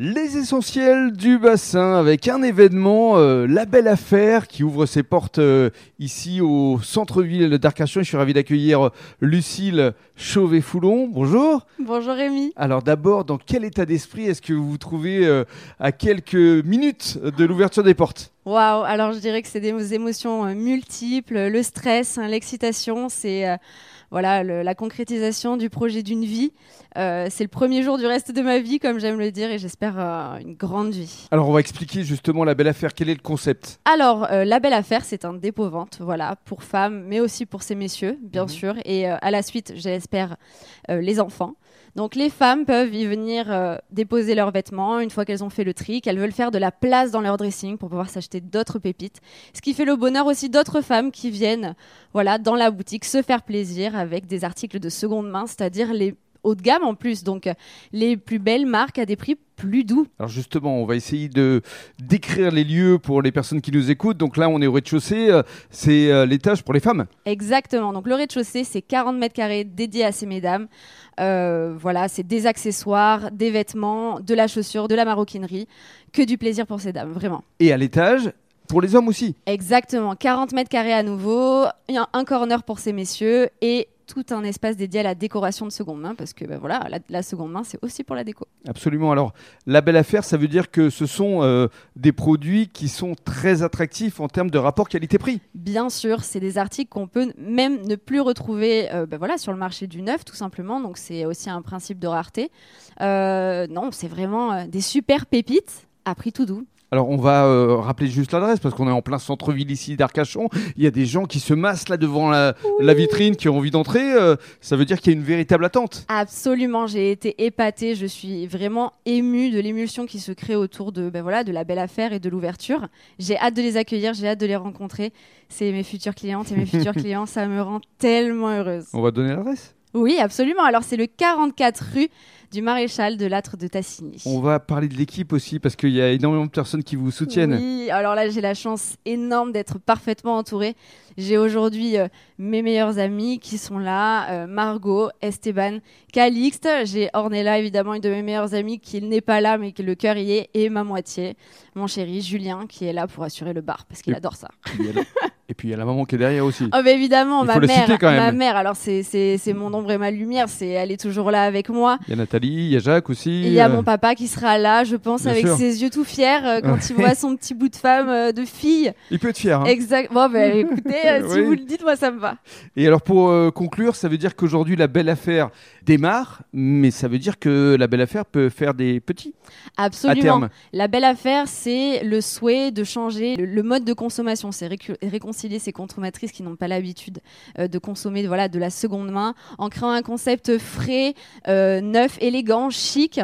Les essentiels du bassin avec un événement, euh, la belle affaire qui ouvre ses portes euh, ici au centre-ville d'Arcachon. Je suis ravi d'accueillir euh, Lucille Chauvet-Foulon. Bonjour. Bonjour Rémi. Alors d'abord, dans quel état d'esprit est-ce que vous vous trouvez euh, à quelques minutes de l'ouverture des portes? Waouh, alors je dirais que c'est des émotions euh, multiples, le stress, hein, l'excitation, c'est euh, voilà le- la concrétisation du projet d'une vie. Euh, c'est le premier jour du reste de ma vie, comme j'aime le dire, et j'espère euh, une grande vie. Alors on va expliquer justement la belle affaire. Quel est le concept? Alors, la belle affaire, c'est un dépôt-vente, voilà, pour femmes, mais aussi pour ces messieurs, bien Mhm. sûr, et à la suite, j'espère, les enfants. Donc, les femmes peuvent y venir euh, déposer leurs vêtements une fois qu'elles ont fait le tri, qu'elles veulent faire de la place dans leur dressing pour pouvoir s'acheter d'autres pépites. Ce qui fait le bonheur aussi d'autres femmes qui viennent, voilà, dans la boutique se faire plaisir avec des articles de seconde main, c'est-à-dire les haut de gamme en plus, donc les plus belles marques à des prix plus doux. Alors justement, on va essayer de décrire les lieux pour les personnes qui nous écoutent. Donc là, on est au rez-de-chaussée. euh, C'est euh, l'étage pour les femmes. Exactement. Donc le rez-de-chaussée, c'est 40 mètres carrés dédiés à ces mesdames. Euh, voilà, c'est des accessoires, des vêtements, de la chaussure, de la maroquinerie. Que du plaisir pour ces dames, vraiment. Et à l'étage, pour les hommes aussi. Exactement. 40 mètres carrés à nouveau, il y a un corner pour ces messieurs et tout un espace dédié à la décoration de seconde main parce que ben voilà, la, la seconde main, c'est aussi pour la déco. Absolument. Alors, la belle affaire, ça veut dire que ce sont euh, des produits qui sont très attractifs en termes de rapport qualité-prix. Bien sûr, c'est des articles qu'on peut même ne plus retrouver euh, ben voilà, sur le marché du neuf, tout simplement. Donc, c'est aussi un principe de rareté. Euh, non, c'est vraiment des super pépites à prix tout doux. Alors, on va euh, rappeler juste l'adresse parce qu'on est en plein centre-ville ici d'Arcachon. Il y a des gens qui se massent là devant la, la vitrine, qui ont envie d'entrer. Euh, ça veut dire qu'il y a une véritable attente. Absolument, j'ai été épatée. Je suis vraiment émue de l'émulsion qui se crée autour de, ben voilà, de la belle affaire et de l'ouverture. J'ai hâte de les accueillir, j'ai hâte de les rencontrer. C'est mes futures clientes et mes futurs clients. Ça me rend tellement heureuse. On va donner l'adresse. Oui, absolument. Alors, c'est le 44 rue du Maréchal de Lattre de Tassigny. On va parler de l'équipe aussi parce qu'il y a énormément de personnes qui vous soutiennent. Oui, alors là, j'ai la chance énorme d'être parfaitement entourée. J'ai aujourd'hui euh, mes meilleurs amis qui sont là, euh, Margot, Esteban, Calixte. J'ai Ornella, évidemment, une de mes meilleures amies qui n'est pas là, mais qui le cœur y est, et ma moitié, mon chéri Julien, qui est là pour assurer le bar, parce qu'il adore ça. Il Et puis il y a la maman qui est derrière aussi. Oh, bah évidemment, Il ma mère, citer quand même. ma mère, alors c'est- mon ombre et ma lumière, c'est elle est toujours là avec moi. Il y a Nathalie, il y a Jacques aussi. Et il y a euh, mon papa qui sera là, je pense, Bien avec sûr. ses yeux tout fiers euh, quand il voit son petit bout de femme, euh, de fille. Il peut être fier. hein. Exact. Bon, bah, écoutez, si Oui. vous le dites, moi, ça me va. Et alors pour conclure, ça veut dire qu'aujourd'hui la belle affaire démarre, mais ça veut dire que la belle affaire peut faire des petits à Absolument. terme. La belle affaire, c'est le souhait de changer le, le mode de consommation. C'est récu- réconcilier ces consommatrices qui n'ont pas l'habitude euh, de consommer voilà, de la seconde main en créant un concept frais, euh, neuf, élégant, chic.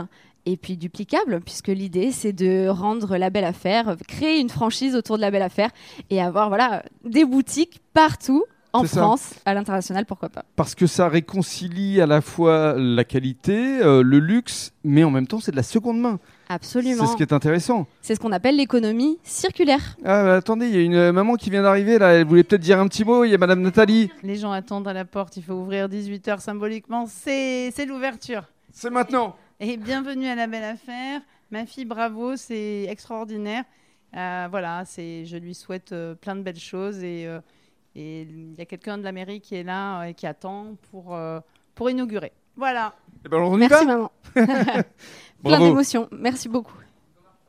Et puis duplicable, puisque l'idée c'est de rendre la belle affaire, créer une franchise autour de la belle affaire et avoir voilà des boutiques partout en ça. France, à l'international, pourquoi pas. Parce que ça réconcilie à la fois la qualité, euh, le luxe, mais en même temps c'est de la seconde main. Absolument. C'est ce qui est intéressant. C'est ce qu'on appelle l'économie circulaire. Ah, bah, attendez, il y a une euh, maman qui vient d'arriver là, elle voulait peut-être dire un petit mot, il y a Madame Nathalie. Les gens attendent à la porte, il faut ouvrir 18h symboliquement, c'est l'ouverture. C'est maintenant Et bienvenue à la belle affaire. Ma fille, bravo, c'est extraordinaire. Euh, voilà, c'est, je lui souhaite euh, plein de belles choses et euh, et il y a quelqu'un de la mairie qui est là euh, et qui attend pour, euh, pour inaugurer. Voilà. Eh ben, on y Merci va maman. Plein d'émotions. Merci beaucoup.